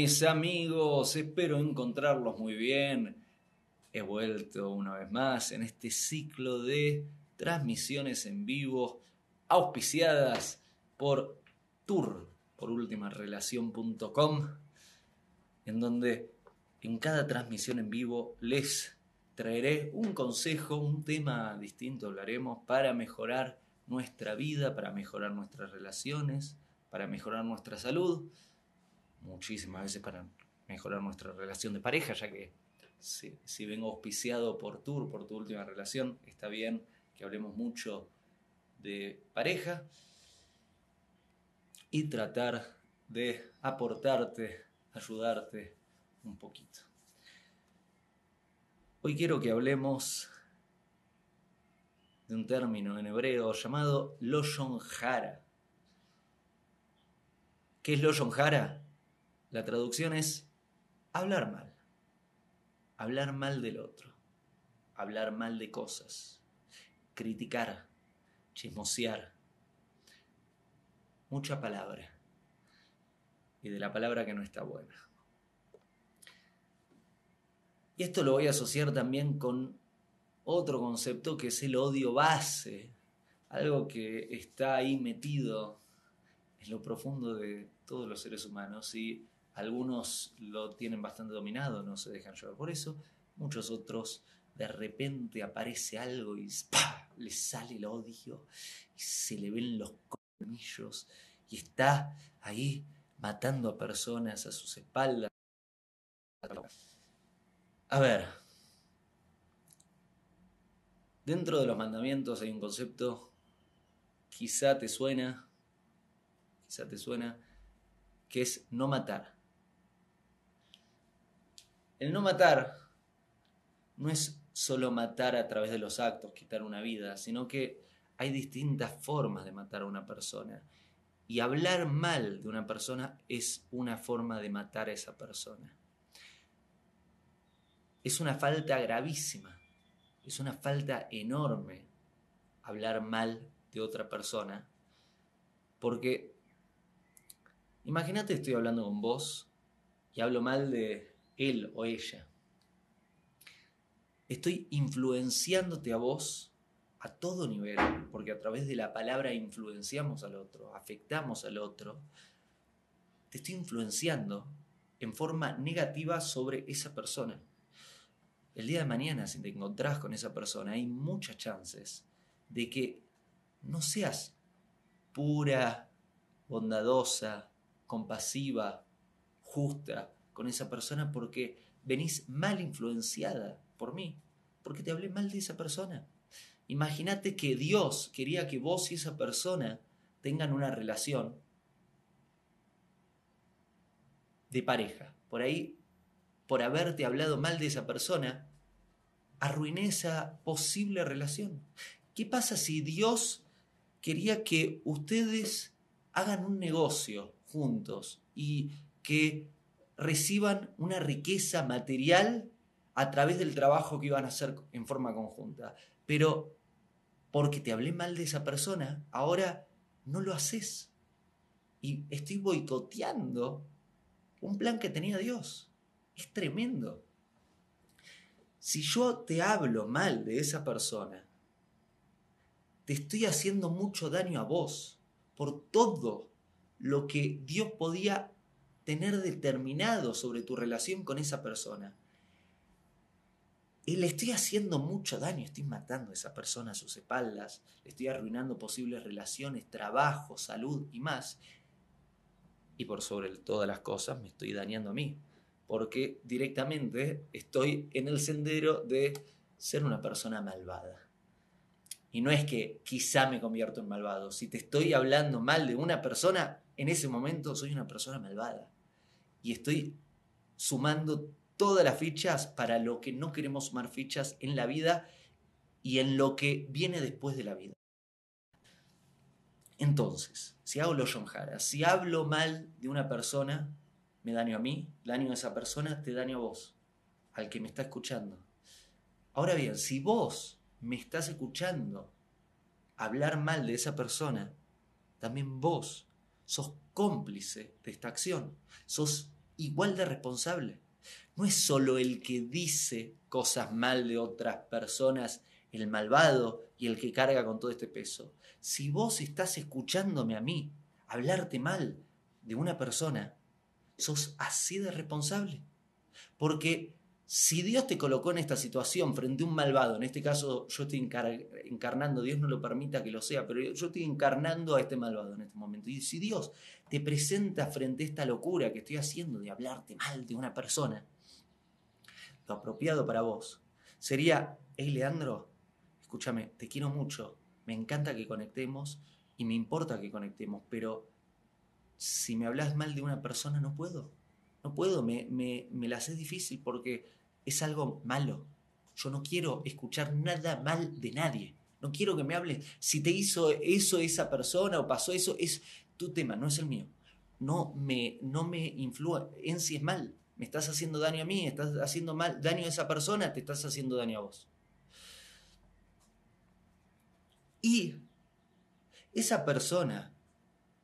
mis amigos? Espero encontrarlos muy bien. He vuelto una vez más en este ciclo de transmisiones en vivo auspiciadas por Tour, por ultimarelación.com, en donde en cada transmisión en vivo les traeré un consejo, un tema distinto hablaremos para mejorar nuestra vida, para mejorar nuestras relaciones, para mejorar nuestra salud, muchísimas veces para mejorar nuestra relación de pareja, ya que si, vengo auspiciado por por tu última relación, está bien que hablemos mucho de pareja y tratar de aportarte, ayudarte un poquito. Hoy quiero que hablemos de un término en hebreo llamado Loshon Hara. ¿Qué es Loshon Hara? La traducción es hablar mal. Hablar mal del otro. Hablar mal de cosas. Criticar. Chismosear. Mucha palabra. Y de la palabra que no está buena. Y esto lo voy a asociar también con otro concepto que es el odio base. Algo que está ahí metido en lo profundo de todos los seres humanos y algunos lo tienen bastante dominado, no se dejan llevar por eso. Muchos otros de repente aparece algo y ¡pah! le sale el odio y se le ven los colmillos y está ahí matando a personas a sus espaldas. A ver, dentro de los mandamientos hay un concepto, quizá te suena, quizá te suena, que es no matar. El no matar no es solo matar a través de los actos, quitar una vida, sino que hay distintas formas de matar a una persona. Y hablar mal de una persona es una forma de matar a esa persona. Es una falta gravísima, es una falta enorme hablar mal de otra persona, porque imagínate estoy hablando con vos y hablo mal de él o ella. Estoy influenciándote a vos a todo nivel, porque a través de la palabra influenciamos al otro, afectamos al otro. Te estoy influenciando en forma negativa sobre esa persona. El día de mañana, si te encontrás con esa persona, hay muchas chances de que no seas pura, bondadosa, compasiva, justa, con esa persona porque venís mal influenciada por mí, porque te hablé mal de esa persona. Imagínate que Dios quería que vos y esa persona tengan una relación de pareja. Por ahí, por haberte hablado mal de esa persona, arruiné esa posible relación. ¿Qué pasa si Dios quería que ustedes hagan un negocio juntos y que reciban una riqueza material a través del trabajo que iban a hacer en forma conjunta. Pero porque te hablé mal de esa persona, ahora no lo haces. Y estoy boicoteando un plan que tenía Dios. Es tremendo. Si yo te hablo mal de esa persona, te estoy haciendo mucho daño a vos por todo lo que Dios podía tener determinado sobre tu relación con esa persona. Y le estoy haciendo mucho daño, estoy matando a esa persona a sus espaldas, le estoy arruinando posibles relaciones, trabajo, salud y más. Y por sobre todas las cosas me estoy dañando a mí, porque directamente estoy en el sendero de ser una persona malvada. Y no es que quizá me convierto en malvado, si te estoy hablando mal de una persona, en ese momento soy una persona malvada y estoy sumando todas las fichas para lo que no queremos sumar fichas en la vida y en lo que viene después de la vida. Entonces, si hago lo Hara, si hablo mal de una persona, me daño a mí, daño a esa persona, te daño a vos, al que me está escuchando. Ahora bien, si vos me estás escuchando hablar mal de esa persona, también vos sos cómplice de esta acción, sos igual de responsable. No es solo el que dice cosas mal de otras personas, el malvado y el que carga con todo este peso. Si vos estás escuchándome a mí hablarte mal de una persona, sos así de responsable. Porque si Dios te colocó en esta situación frente a un malvado, en este caso yo estoy encarnando, Dios no lo permita que lo sea, pero yo estoy encarnando a este malvado en este momento. Y si Dios te presenta frente a esta locura que estoy haciendo de hablarte mal de una persona, lo apropiado para vos sería, hey Leandro, escúchame, te quiero mucho, me encanta que conectemos y me importa que conectemos, pero si me hablas mal de una persona no puedo, no puedo, me, me, me la haces difícil porque es algo malo. Yo no quiero escuchar nada mal de nadie. No quiero que me hables. Si te hizo eso esa persona o pasó eso, es tu tema, no es el mío. No me, no me influencies mal. Me estás haciendo daño a mí, estás haciendo mal, daño a esa persona, te estás haciendo daño a vos. Y esa persona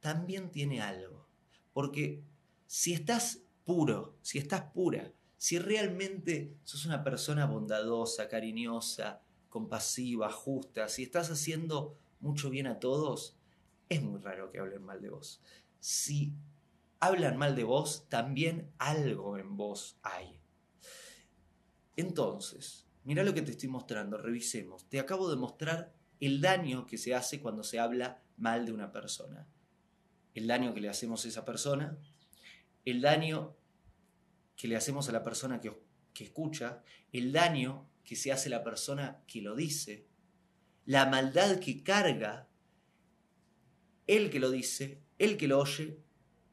también tiene algo. Porque si estás puro, si estás pura, si realmente sos una persona bondadosa, cariñosa, compasiva, justa, si estás haciendo mucho bien a todos, es muy raro que hablen mal de vos. Si hablan mal de vos, también algo en vos hay. Entonces, mira lo que te estoy mostrando, revisemos. Te acabo de mostrar el daño que se hace cuando se habla mal de una persona. El daño que le hacemos a esa persona, el daño que le hacemos a la persona que, que escucha, el daño que se hace a la persona que lo dice, la maldad que carga el que lo dice, el que lo oye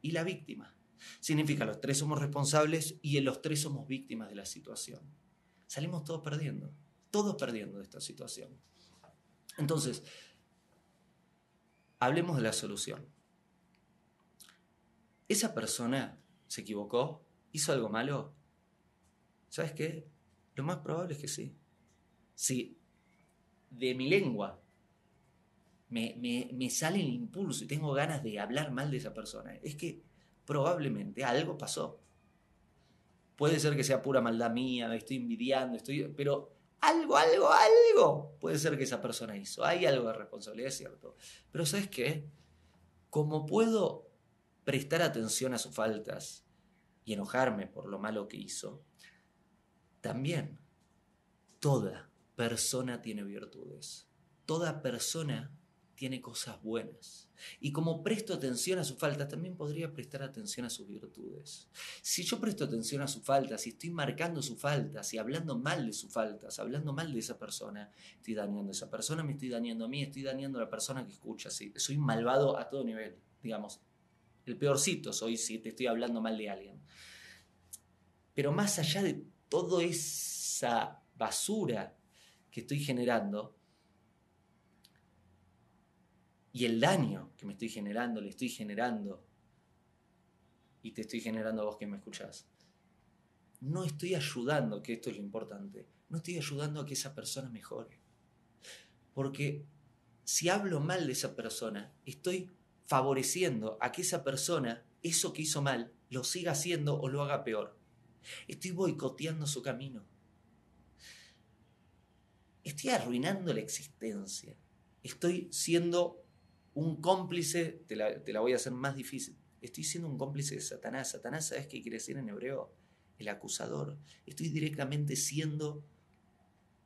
y la víctima. Significa los tres somos responsables y los tres somos víctimas de la situación. Salimos todos perdiendo, todos perdiendo de esta situación. Entonces, hablemos de la solución. Esa persona se equivocó, ¿Hizo algo malo? ¿Sabes qué? Lo más probable es que sí. Si de mi lengua me, me, sale el impulso y tengo ganas de hablar mal de esa persona, es que probablemente algo pasó. Puede ser que sea pura maldad mía, me estoy envidiando, estoy, pero algo, algo, algo puede ser que esa persona hizo. Hay algo de responsabilidad, es cierto. Pero ¿sabes qué? Como puedo prestar atención a sus faltas y enojarme por lo malo que hizo, también toda persona tiene virtudes. Toda persona tiene cosas buenas. Y como presto atención a sus faltas, también podría prestar atención a sus virtudes. Si yo presto atención a sus faltas, si estoy marcando sus faltas y hablando mal de sus faltas, hablando mal de esa persona, estoy dañando a esa persona, me estoy dañando a mí, estoy dañando a la persona que escucha. Soy malvado a todo nivel, digamos. El peorcito soy si te estoy hablando mal de alguien. Pero más allá de toda esa basura que estoy generando y el daño que me estoy generando, le estoy generando y te estoy generando a vos que me escuchás, no estoy ayudando, que esto es lo importante, no estoy ayudando a que esa persona mejore. Porque si hablo mal de esa persona, estoy favoreciendo a que esa persona, eso que hizo mal, lo siga haciendo o lo haga peor. Estoy boicoteando su camino. Estoy arruinando la existencia. Estoy siendo un cómplice, te la, voy a hacer más difícil. Estoy siendo un cómplice de Satanás. Satanás, ¿sabes qué quiere decir en hebreo? El acusador. Estoy directamente siendo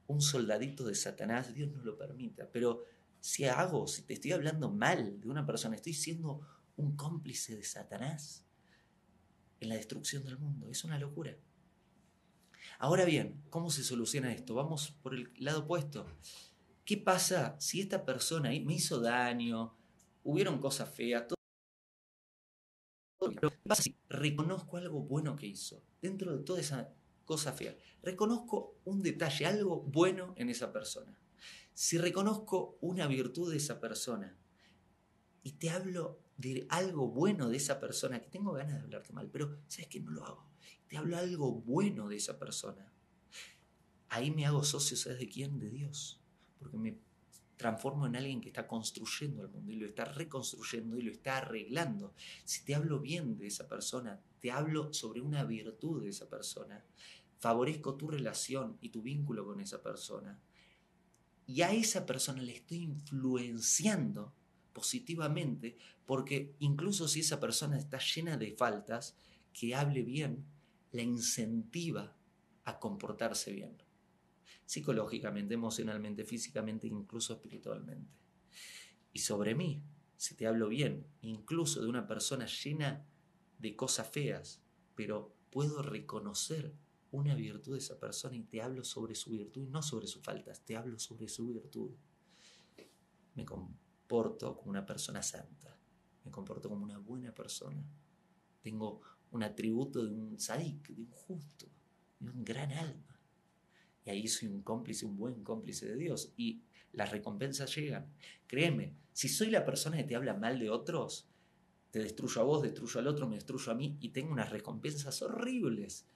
un soldadito de Satanás. Dios no lo permita. Pero si hago, si te estoy hablando mal de una persona, estoy siendo un cómplice de Satanás en la destrucción del mundo. Es una locura. Ahora bien, ¿cómo se soluciona esto? Vamos por el lado opuesto. ¿Qué pasa si esta persona me hizo daño, hubieron cosas feas, todo, ¿qué pasa si reconozco algo bueno que hizo dentro de toda esa cosa fea? Reconozco un detalle, algo bueno en esa persona. Si reconozco una virtud de esa persona y te hablo de algo bueno de esa persona, que tengo ganas de hablarte mal, pero sabes que no lo hago. Te hablo algo bueno de esa persona. Ahí me hago socio, ¿sabes de quién? De Dios. Porque me transformo en alguien que está construyendo el mundo y lo está reconstruyendo y lo está arreglando. Si te hablo bien de esa persona, te hablo sobre una virtud de esa persona, favorezco tu relación y tu vínculo con esa persona, y a esa persona le estoy influenciando positivamente, porque incluso si esa persona está llena de faltas, que hable bien, la incentiva a comportarse bien, psicológicamente, emocionalmente, físicamente, incluso espiritualmente. Y sobre mí, si te hablo bien, incluso de una persona llena de cosas feas, pero puedo reconocer una virtud de esa persona y te hablo sobre su virtud y no sobre sus faltas, te hablo sobre su virtud. Me comporto como una persona santa, me comporto como una buena persona. Tengo un atributo de un sadik, de un justo, de un gran alma. Y ahí soy un cómplice, un buen cómplice de Dios. Y las recompensas llegan. Créeme, si soy la persona que te habla mal de otros, te destruyo a vos, destruyo al otro, me destruyo a mí y tengo unas recompensas horribles.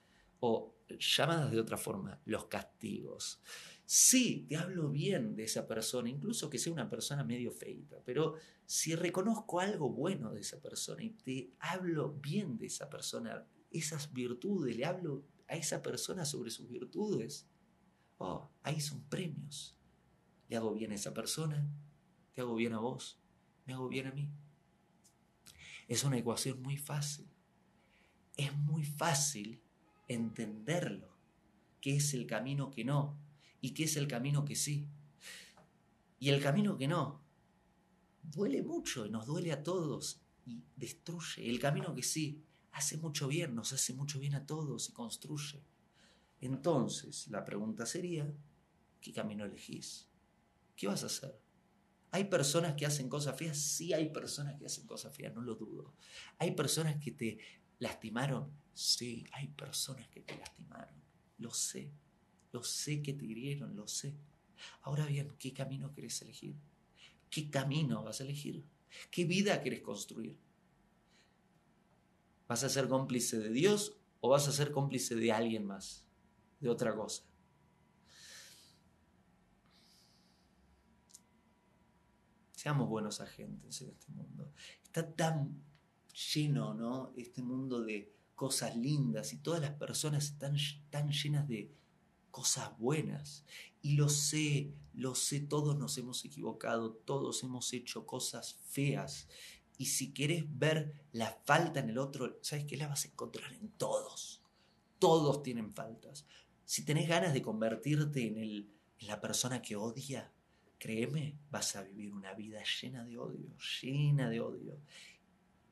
O llamadas de otra forma, los castigos. Sí, te hablo bien de esa persona, incluso que sea una persona medio feita, pero si reconozco algo bueno de esa persona y te hablo bien de esa persona, esas virtudes, le hablo a esa persona sobre sus virtudes, oh, ahí son premios. Le hago bien a esa persona, te hago bien a vos, me hago bien a mí. Es una ecuación muy fácil. Es muy fácil entenderlo, qué es el camino que no y qué es el camino que sí. Y el camino que no duele mucho y nos duele a todos y destruye. El camino que sí hace mucho bien, nos hace mucho bien a todos y construye. Entonces, la pregunta sería, ¿qué camino elegís? ¿Qué vas a hacer? ¿Hay personas que hacen cosas feas? Sí, hay personas que hacen cosas feas, no lo dudo. ¿Hay personas que te lastimaron? Sí, hay personas que te lastimaron. Lo sé. Lo sé que te hirieron, lo sé. Ahora bien, ¿qué camino querés elegir? ¿Qué camino vas a elegir? ¿Qué vida querés construir? ¿Vas a ser cómplice de Dios o vas a ser cómplice de alguien más? De otra cosa. Seamos buenos agentes en este mundo. Está tan lleno, ¿no? Este mundo de cosas lindas y todas las personas están tan llenas de cosas buenas. Y lo sé, lo sé, todos nos hemos equivocado, todos hemos hecho cosas feas. Y si quieres ver la falta en el otro, ¿sabes qué? La vas a encontrar en todos. Todos tienen faltas. Si tenés ganas de convertirte en, el, en la persona que odia, créeme, vas a vivir una vida llena de odio, llena de odio.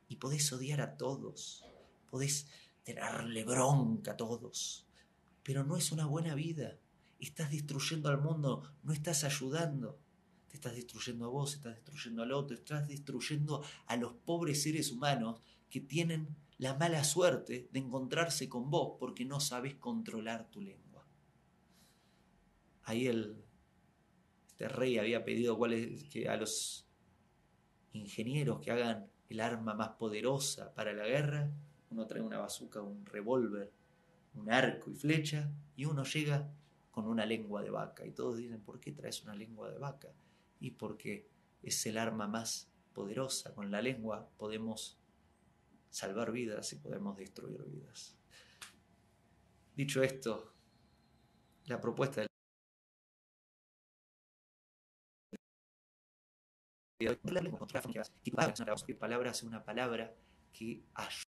Y podés odiar a todos, podés tenerle bronca a todos, pero no es una buena vida. Estás destruyendo al mundo, no estás ayudando. Te estás destruyendo a vos, estás destruyendo al otro, estás destruyendo a los pobres seres humanos que tienen la mala suerte de encontrarse con vos porque no sabes controlar tu lengua. Ahí el este rey había pedido a los ingenieros que hagan el arma más poderosa para la guerra. Uno trae una bazuca, un revólver, un arco y flecha, y uno llega con una lengua de vaca. Y todos dicen, ¿por qué traes una lengua de vaca? Y porque es el arma más poderosa. Con la lengua podemos salvar vidas y podemos destruir vidas. Dicho esto, la propuesta del que palabra es una palabra que ayuda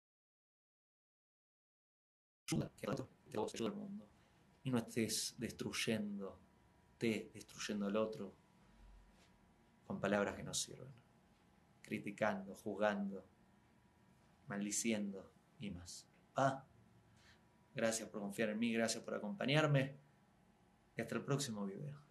que ayuda al mundo. Y no estés destruyendo, te destruyendo al otro con palabras que no sirven, criticando, juzgando, maldiciendo y más. Ah, gracias por confiar en mí, gracias por acompañarme y hasta el próximo video.